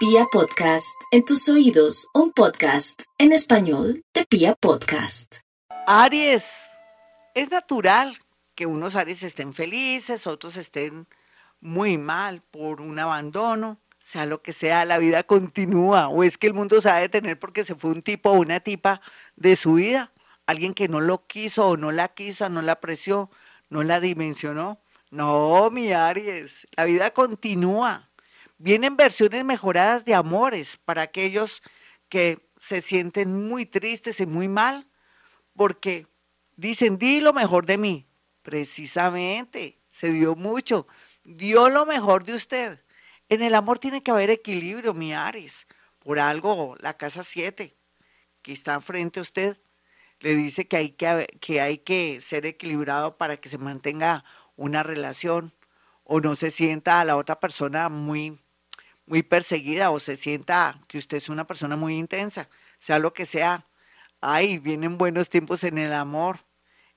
Pia Podcast, en tus oídos, un podcast en español de Pia Podcast. Aries, es natural que unos Aries estén felices, otros estén muy mal por un abandono, sea lo que sea, la vida continúa, o es que el mundo se va a detener porque se fue un tipo o una tipa de su vida, alguien que no lo quiso o no la quiso, no la apreció, no la dimensionó. No, mi Aries, la vida continúa. Vienen versiones mejoradas de amores para aquellos que se sienten muy tristes y muy mal porque dicen, di lo mejor de mí. Precisamente, se dio mucho, dio lo mejor de usted. En el amor tiene que haber equilibrio, mi Aries. Por algo, la casa 7, que está frente a usted, le dice que hay que, que hay que ser equilibrado para que se mantenga una relación o no se sienta a la otra persona muy muy perseguida o se sienta que usted es una persona muy intensa, sea lo que sea. Ay, vienen buenos tiempos en el amor,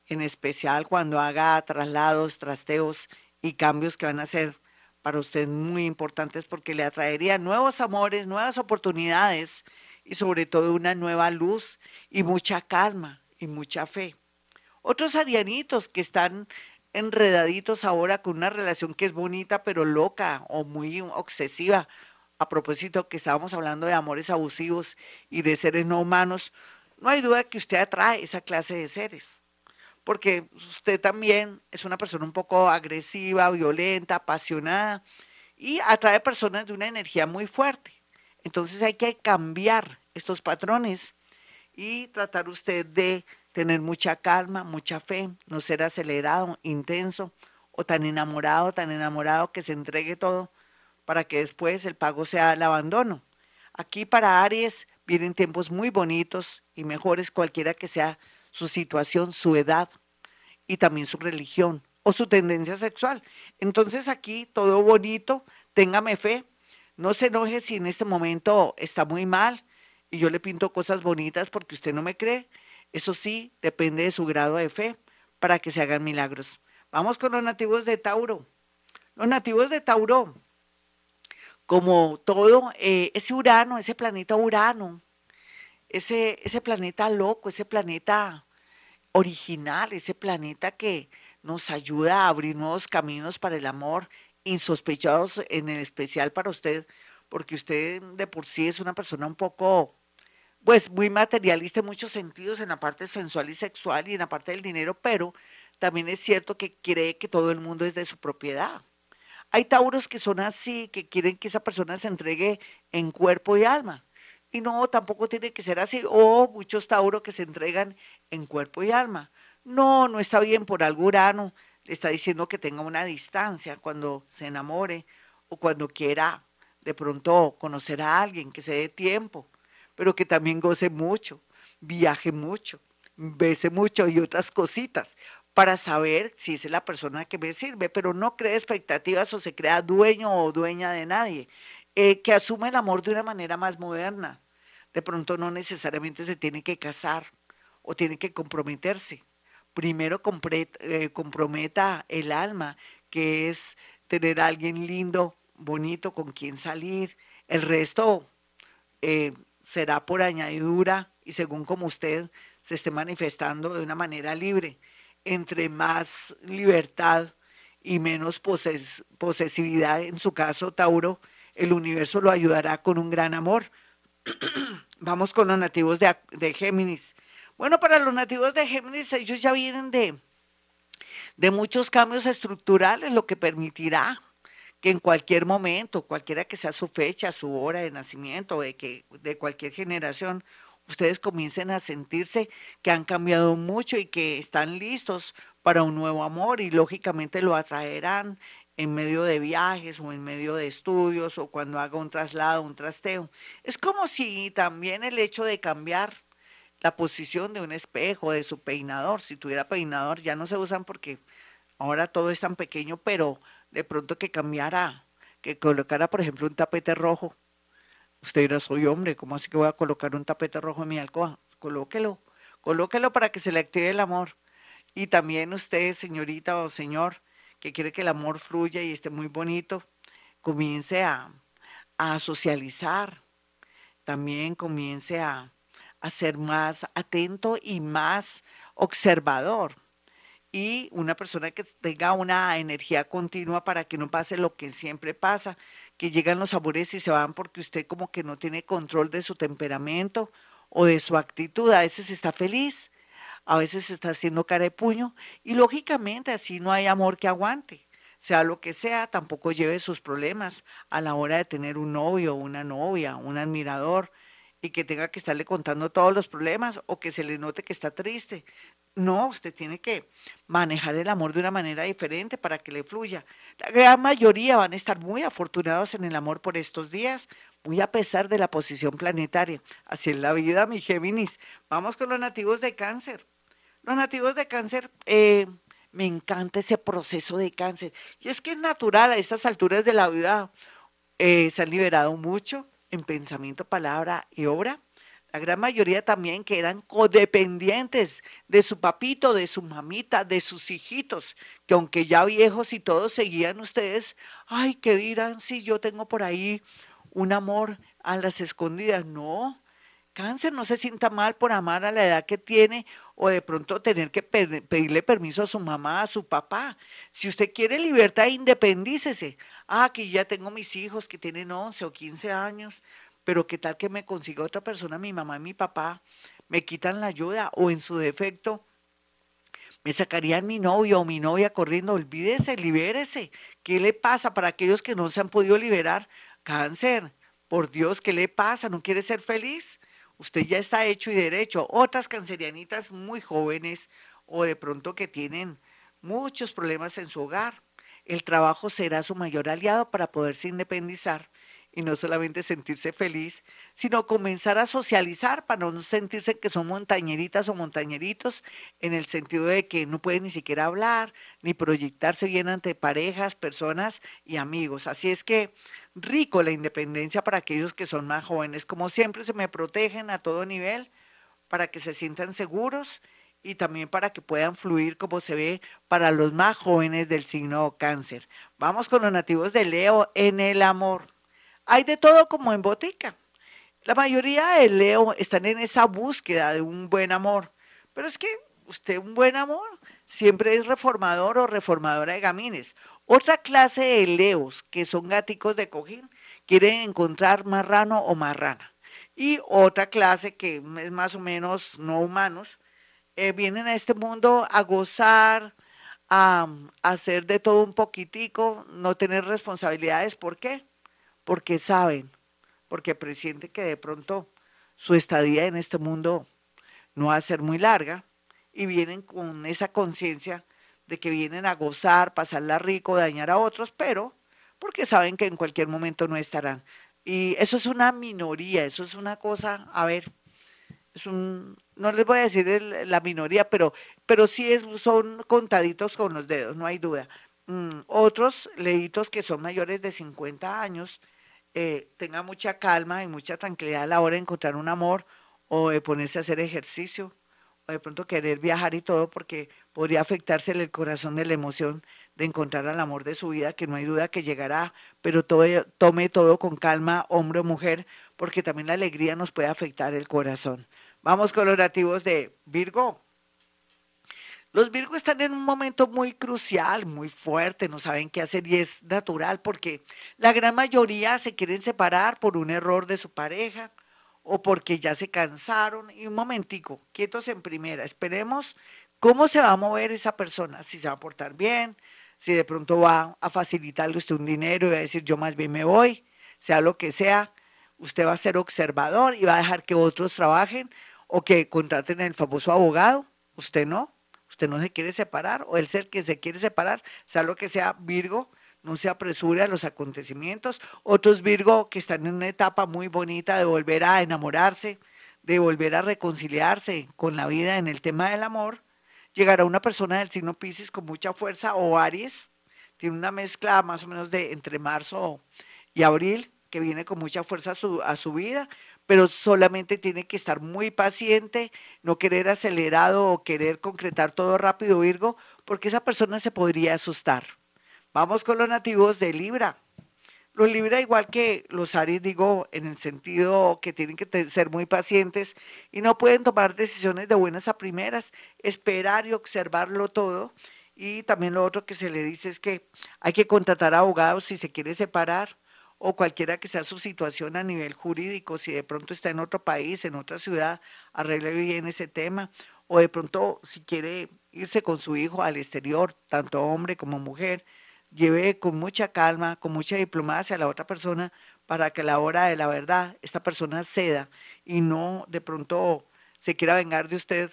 en especial cuando haga traslados, trasteos y cambios que van a ser para usted muy importantes porque le atraería nuevos amores, nuevas oportunidades y sobre todo una nueva luz y mucha calma y mucha fe. Otros arianitos que están enredaditos ahora con una relación que es bonita pero loca o muy obsesiva. A propósito que estábamos hablando de amores abusivos y de seres no humanos, no hay duda que usted atrae esa clase de seres, porque usted también es una persona un poco agresiva, violenta, apasionada y atrae personas de una energía muy fuerte. Entonces hay que cambiar estos patrones y tratar usted de tener mucha calma, mucha fe, no ser acelerado, intenso o tan enamorado, tan enamorado que se entregue todo para que después el pago sea el abandono. Aquí para Aries vienen tiempos muy bonitos y mejores cualquiera que sea su situación, su edad y también su religión o su tendencia sexual. Entonces aquí todo bonito, téngame fe, no se enoje si en este momento está muy mal y yo le pinto cosas bonitas porque usted no me cree eso sí, depende de su grado de fe para que se hagan milagros. Vamos con los nativos de Tauro. Los nativos de Tauro, como todo, eh, ese Urano, ese planeta Urano, ese, ese planeta loco, ese planeta original, ese planeta que nos ayuda a abrir nuevos caminos para el amor, insospechados en el especial para usted, porque usted de por sí es una persona un poco pues muy materialista en muchos sentidos, en la parte sensual y sexual y en la parte del dinero, pero también es cierto que cree que todo el mundo es de su propiedad. Hay tauros que son así, que quieren que esa persona se entregue en cuerpo y alma. Y no, tampoco tiene que ser así. O muchos tauros que se entregan en cuerpo y alma. No, no está bien por algo Urano. Le está diciendo que tenga una distancia cuando se enamore o cuando quiera de pronto conocer a alguien, que se dé tiempo pero que también goce mucho, viaje mucho, bese mucho y otras cositas para saber si es la persona que me sirve, pero no cree expectativas o se crea dueño o dueña de nadie, eh, que asume el amor de una manera más moderna. De pronto no necesariamente se tiene que casar o tiene que comprometerse. Primero eh, comprometa el alma, que es tener a alguien lindo, bonito, con quien salir. El resto eh, será por añadidura y según como usted se esté manifestando de una manera libre. Entre más libertad y menos posesividad, en su caso, Tauro, el universo lo ayudará con un gran amor. Vamos con los nativos de, de, Géminis. Bueno, para los nativos de Géminis, ellos ya vienen de, de muchos cambios estructurales, lo que permitirá que en cualquier momento, cualquiera que sea su fecha, su hora de nacimiento, de, que, de cualquier generación, ustedes comiencen a sentirse que han cambiado mucho y que están listos para un nuevo amor y lógicamente lo atraerán en medio de viajes o en medio de estudios o cuando haga un traslado, un trasteo. Es como si también el hecho de cambiar la posición de un espejo, de su peinador, si tuviera peinador, ya no se usan porque ahora todo es tan pequeño, pero de pronto que cambiara, que colocara, por ejemplo, un tapete rojo. Usted dirá, soy hombre, ¿cómo así que voy a colocar un tapete rojo en mi alcoba? Colóquelo, colóquelo para que se le active el amor. Y también usted, señorita o señor, que quiere que el amor fluya y esté muy bonito, comience a, a socializar, también comience a, a ser más atento y más observador. Y una persona que tenga una energía continua para que no pase lo que siempre pasa, que llegan los sabores y se van porque usted como que no tiene control de su temperamento o de su actitud. A veces está feliz, a veces está haciendo cara de puño y lógicamente así no hay amor que aguante. Sea lo que sea, tampoco lleve sus problemas a la hora de tener un novio, una novia, un admirador y que tenga que estarle contando todos los problemas o que se le note que está triste. No, usted tiene que manejar el amor de una manera diferente para que le fluya. La gran mayoría van a estar muy afortunados en el amor por estos días, muy a pesar de la posición planetaria. Así es la vida, mi Géminis. Vamos con los nativos de cáncer. Los nativos de cáncer, eh, me encanta ese proceso de cáncer. Y es que es natural a estas alturas de la vida. Eh, se han liberado mucho en pensamiento, palabra y obra. La gran mayoría también que eran codependientes de su papito, de su mamita, de sus hijitos, que aunque ya viejos y todos seguían ustedes, ay, ¿qué dirán si yo tengo por ahí un amor a las escondidas? No, cáncer no se sienta mal por amar a la edad que tiene o de pronto tener que pedirle permiso a su mamá, a su papá. Si usted quiere libertad, independícese ah, que ya tengo mis hijos que tienen 11 o 15 años, pero qué tal que me consiga otra persona, mi mamá y mi papá, me quitan la ayuda o en su defecto me sacarían mi novio o mi novia corriendo, olvídese, libérese. ¿Qué le pasa para aquellos que no se han podido liberar? Cáncer, por Dios, ¿qué le pasa? ¿No quiere ser feliz? Usted ya está hecho y derecho. Otras cancerianitas muy jóvenes o de pronto que tienen muchos problemas en su hogar el trabajo será su mayor aliado para poderse independizar y no solamente sentirse feliz, sino comenzar a socializar para no sentirse que son montañeritas o montañeritos en el sentido de que no pueden ni siquiera hablar ni proyectarse bien ante parejas, personas y amigos. Así es que rico la independencia para aquellos que son más jóvenes. Como siempre se me protegen a todo nivel para que se sientan seguros y también para que puedan fluir como se ve para los más jóvenes del signo cáncer. Vamos con los nativos de Leo en el amor. Hay de todo como en botica. La mayoría de Leo están en esa búsqueda de un buen amor, pero es que usted un buen amor siempre es reformador o reformadora de gamines. Otra clase de Leos que son gáticos de cojín quieren encontrar marrano o marrana. Y otra clase que es más o menos no humanos, eh, vienen a este mundo a gozar, a, hacer de todo un poquitico, no tener responsabilidades. ¿Por qué? Porque saben, porque presienten que de pronto su estadía en este mundo no va a ser muy larga y vienen con esa conciencia de que vienen a gozar, pasarla rico, dañar a otros, pero porque saben que en cualquier momento no estarán. Y eso es una minoría, eso es una cosa, a ver, es un, no les voy a decir la minoría, pero, pero sí es, son contaditos con los dedos, no hay duda. Mm, otros leitos que son mayores de 50 años, eh, tengan mucha calma y mucha tranquilidad a la hora de encontrar un amor o de ponerse a hacer ejercicio o de pronto querer viajar y todo porque podría afectarse el corazón de la emoción de encontrar al amor de su vida, que no hay duda que llegará, pero tome todo con calma, hombre o mujer, porque también la alegría nos puede afectar el corazón. Vamos con los nativos de Virgo. Los Virgo están en un momento muy crucial, muy fuerte, no saben qué hacer y es natural porque la gran mayoría se quieren separar por un error de su pareja o porque ya se cansaron. Y un momentico, quietos en primera, esperemos cómo se va a mover esa persona, si se va a portar bien, si de pronto va a facilitarle usted un dinero y va a decir yo más bien me voy, sea lo que sea, usted va a ser observador y va a dejar que otros trabajen o que contraten el famoso abogado, usted no, usted no se quiere separar, o el ser que se quiere separar, sea lo que sea, Virgo, no se apresure a los acontecimientos. Otros Virgo que están en una etapa muy bonita de volver a enamorarse, de volver a reconciliarse con la vida en el tema del amor, llegará una persona del signo Pisces con mucha fuerza o Aries, tiene una mezcla más o menos de entre marzo y abril, que viene con mucha fuerza a su, a su vida, pero solamente tiene que estar muy paciente, no querer acelerado o querer concretar todo rápido, Virgo, porque esa persona se podría asustar. Vamos con los nativos de Libra. Los Libra, igual que los Aries, digo, en el sentido que tienen que ser muy pacientes y no pueden tomar decisiones de buenas a primeras, esperar y observarlo todo. Y también lo otro que se le dice es que hay que contratar abogados si se quiere separar o cualquiera que sea su situación a nivel jurídico, si de pronto está en otro país, en otra ciudad, arregle bien ese tema, o de pronto si quiere irse con su hijo al exterior, tanto hombre como mujer, lleve con mucha calma, con mucha diplomacia a la otra persona para que a la hora de la verdad esta persona ceda y no de pronto se quiera vengar de usted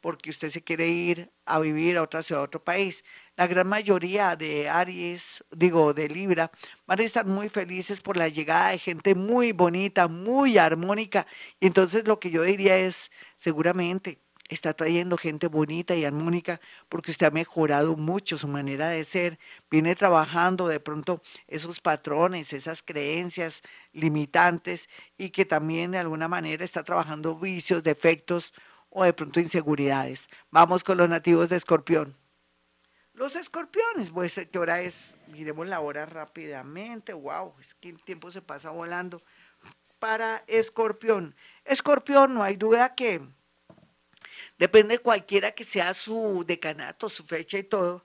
porque usted se quiere ir a vivir a otra ciudad, a otro país. La gran mayoría de Aries, digo, de Libra, van a estar muy felices por la llegada de gente muy bonita, muy armónica. Y entonces lo que yo diría es, seguramente, está trayendo gente bonita y armónica porque usted ha mejorado mucho su manera de ser, viene trabajando de pronto esos patrones, esas creencias limitantes y que también de alguna manera está trabajando vicios, defectos o de pronto inseguridades. Vamos con los nativos de Escorpión. Los escorpiones, pues, ¿qué hora es? Miremos la hora rápidamente. Wow, es que el tiempo se pasa volando. Para Escorpión. Escorpión, no hay duda que Depende cualquiera que sea su decanato, su fecha y todo,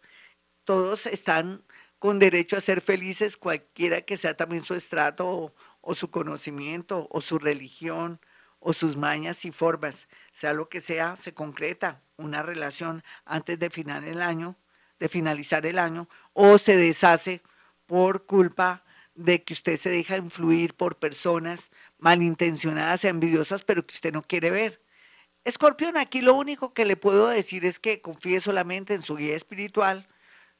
todos están con derecho a ser felices, cualquiera que sea también su estrato o, o su conocimiento o su religión o sus mañas y formas, sea lo que sea, se concreta una relación antes de final el año, de finalizar el año, o se deshace por culpa de que usted se deja influir por personas malintencionadas, envidiosas, pero que usted no quiere ver. Escorpión, aquí lo único que le puedo decir es que confíe solamente en su guía espiritual,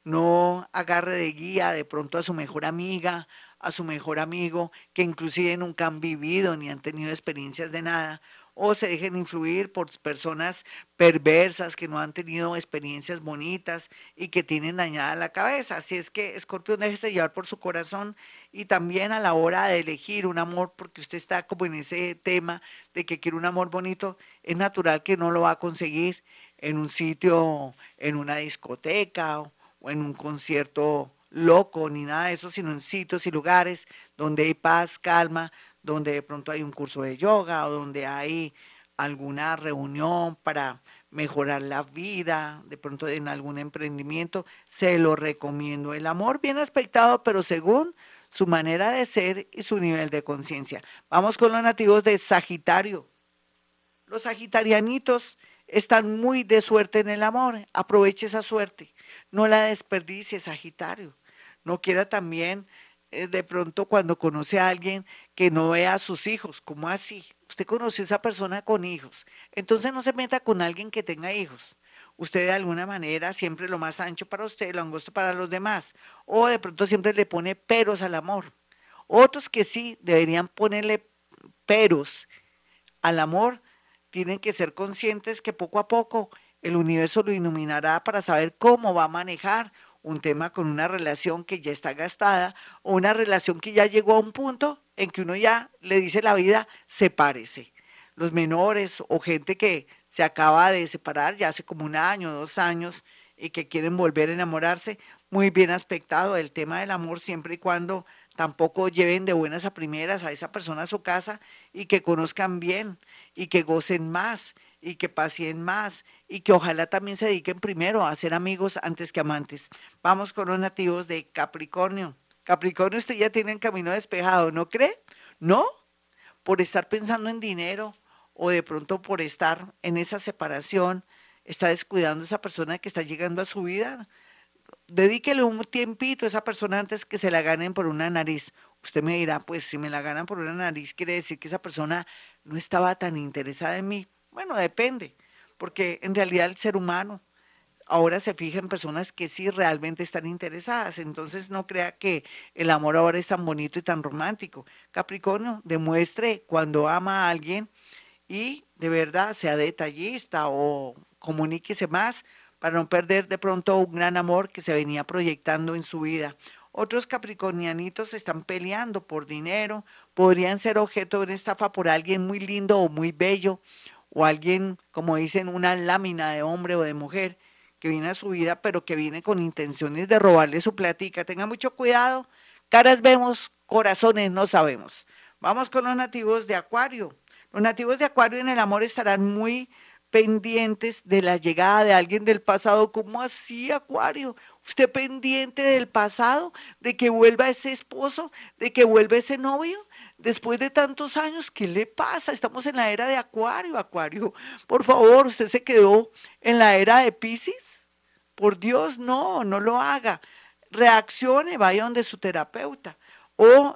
no agarre de guía de pronto a su mejor amiga, a su mejor amigo, que inclusive nunca han vivido ni han tenido experiencias de nada, o se dejen influir por personas perversas que no han tenido experiencias bonitas y que tienen dañada la cabeza. Así es que Escorpión déjese llevar por su corazón y también a la hora de elegir un amor, porque usted está como en ese tema de que quiere un amor bonito, es natural que no lo va a conseguir en un sitio, en una discoteca o, en un concierto loco ni nada de eso, sino en sitios y lugares donde hay paz, calma, donde de pronto hay un curso de yoga o donde hay alguna reunión para mejorar la vida, de pronto en algún emprendimiento, se lo recomiendo. El amor bien aspectado, pero según su manera de ser y su nivel de conciencia. Vamos con los nativos de Sagitario. Los sagitarianitos están muy de suerte en el amor. Aproveche esa suerte. No la desperdicie, Sagitario. No quiera también eh, de pronto cuando conoce a alguien que no vea a sus hijos. ¿Cómo así? Usted conoció a esa persona con hijos. Entonces no se meta con alguien que tenga hijos. Usted de alguna manera siempre lo más ancho para usted, lo angosto para los demás. O de pronto siempre le pone peros al amor. Otros que sí deberían ponerle peros al amor tienen que ser conscientes que poco a poco el universo lo iluminará para saber cómo va a manejar un tema con una relación que ya está gastada o una relación que ya llegó a un punto en que uno ya le dice la vida, sepárese. Los menores o gente que se acaba de separar ya hace como un año, dos años y que quieren volver a enamorarse, muy bien aspectado el tema del amor siempre y cuando tampoco lleven de buenas a primeras a esa persona a su casa y que conozcan bien y que gocen más y que pasen más y que ojalá también se dediquen primero a ser amigos antes que amantes. Vamos con los nativos de Capricornio. Capricornio, usted ya tiene el camino despejado, ¿no cree? ¿No? Por estar pensando en dinero o de pronto por estar en esa separación, está descuidando a esa persona que está llegando a su vida. Dedíquele un tiempito a esa persona antes que se la ganen por una nariz. Usted me dirá, pues si me la ganan por una nariz, quiere decir que esa persona no estaba tan interesada en mí. Bueno, depende, porque en realidad el ser humano ahora se fija en personas que sí realmente están interesadas. Entonces no crea que el amor ahora es tan bonito y tan romántico. Capricornio, demuestre cuando ama a alguien y de verdad sea detallista o comuníquese más para no perder de pronto un gran amor que se venía proyectando en su vida. Otros capricornianitos están peleando por dinero, podrían ser objeto de una estafa por alguien muy lindo o muy bello o alguien, como dicen, una lámina de hombre o de mujer que viene a su vida, pero que viene con intenciones de robarle su platica. Tenga mucho cuidado, Caras vemos, corazones no sabemos. Vamos con los nativos de Acuario. Los nativos de Acuario en el amor estarán muy pendientes de la llegada de alguien del pasado. ¿Cómo así, Acuario? ¿Usted pendiente del pasado? ¿De que vuelva ese esposo? ¿De que vuelva ese novio? Después de tantos años, ¿qué le pasa? Estamos en la era de Acuario, Acuario. Por favor, ¿usted se quedó en la era de Pisces? Por Dios, no, no lo haga reaccione, vaya donde su terapeuta o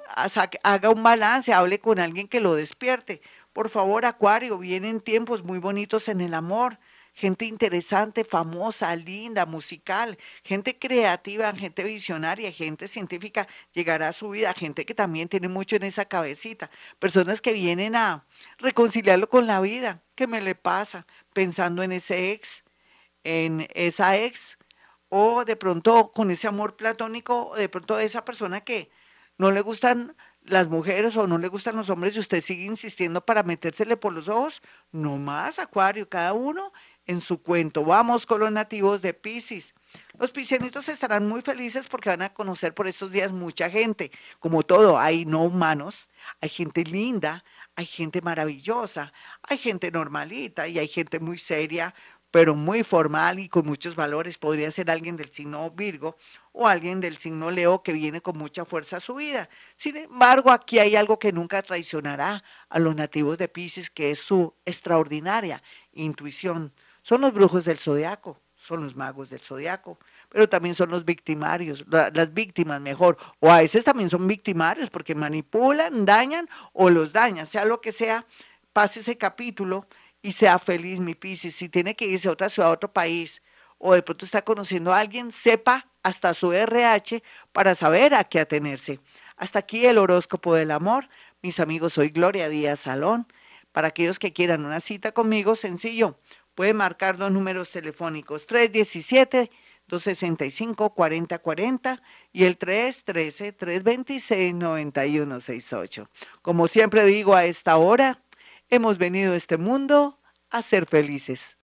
haga un balance, hable con alguien que lo despierte. Por favor, Acuario, vienen tiempos muy bonitos en el amor. Gente interesante, famosa, linda, musical, gente creativa, gente visionaria, gente científica llegará a su vida, gente que también tiene mucho en esa cabecita, personas que vienen a reconciliarlo con la vida. ¿Qué me le pasa? Pensando en ese ex, en esa ex o de pronto con ese amor platónico, de pronto esa persona que no le gustan las mujeres o no le gustan los hombres y usted sigue insistiendo para metérsele por los ojos, no más, Acuario, cada uno en su cuento. Vamos con los nativos de Pisces. Los piscianitos estarán muy felices porque van a conocer por estos días mucha gente. Como todo, hay no humanos, hay gente linda, hay gente maravillosa, hay gente normalita y hay gente muy seria, pero muy formal y con muchos valores. Podría ser alguien del signo Virgo o alguien del signo Leo que viene con mucha fuerza a su vida. Sin embargo, aquí hay algo que nunca traicionará a los nativos de Pisces, que es su extraordinaria intuición. Son los brujos del zodiaco, son los magos del zodiaco, pero también son los victimarios, las víctimas mejor, o a veces también son victimarios porque manipulan, dañan o los dañan, sea lo que sea, pase ese capítulo y sea feliz, mi Piscis. Si tiene que irse a otra ciudad, a otro país, o de pronto está conociendo a alguien, sepa hasta su RH para saber a qué atenerse. Hasta aquí el horóscopo del amor. Mis amigos, soy Gloria Díaz Salón. Para aquellos que quieran una cita conmigo, sencillo, puede marcar dos números telefónicos, 317-265-4040 y el 313-326-9168. Como siempre digo a esta hora, Hemos venido a este mundo a ser felices.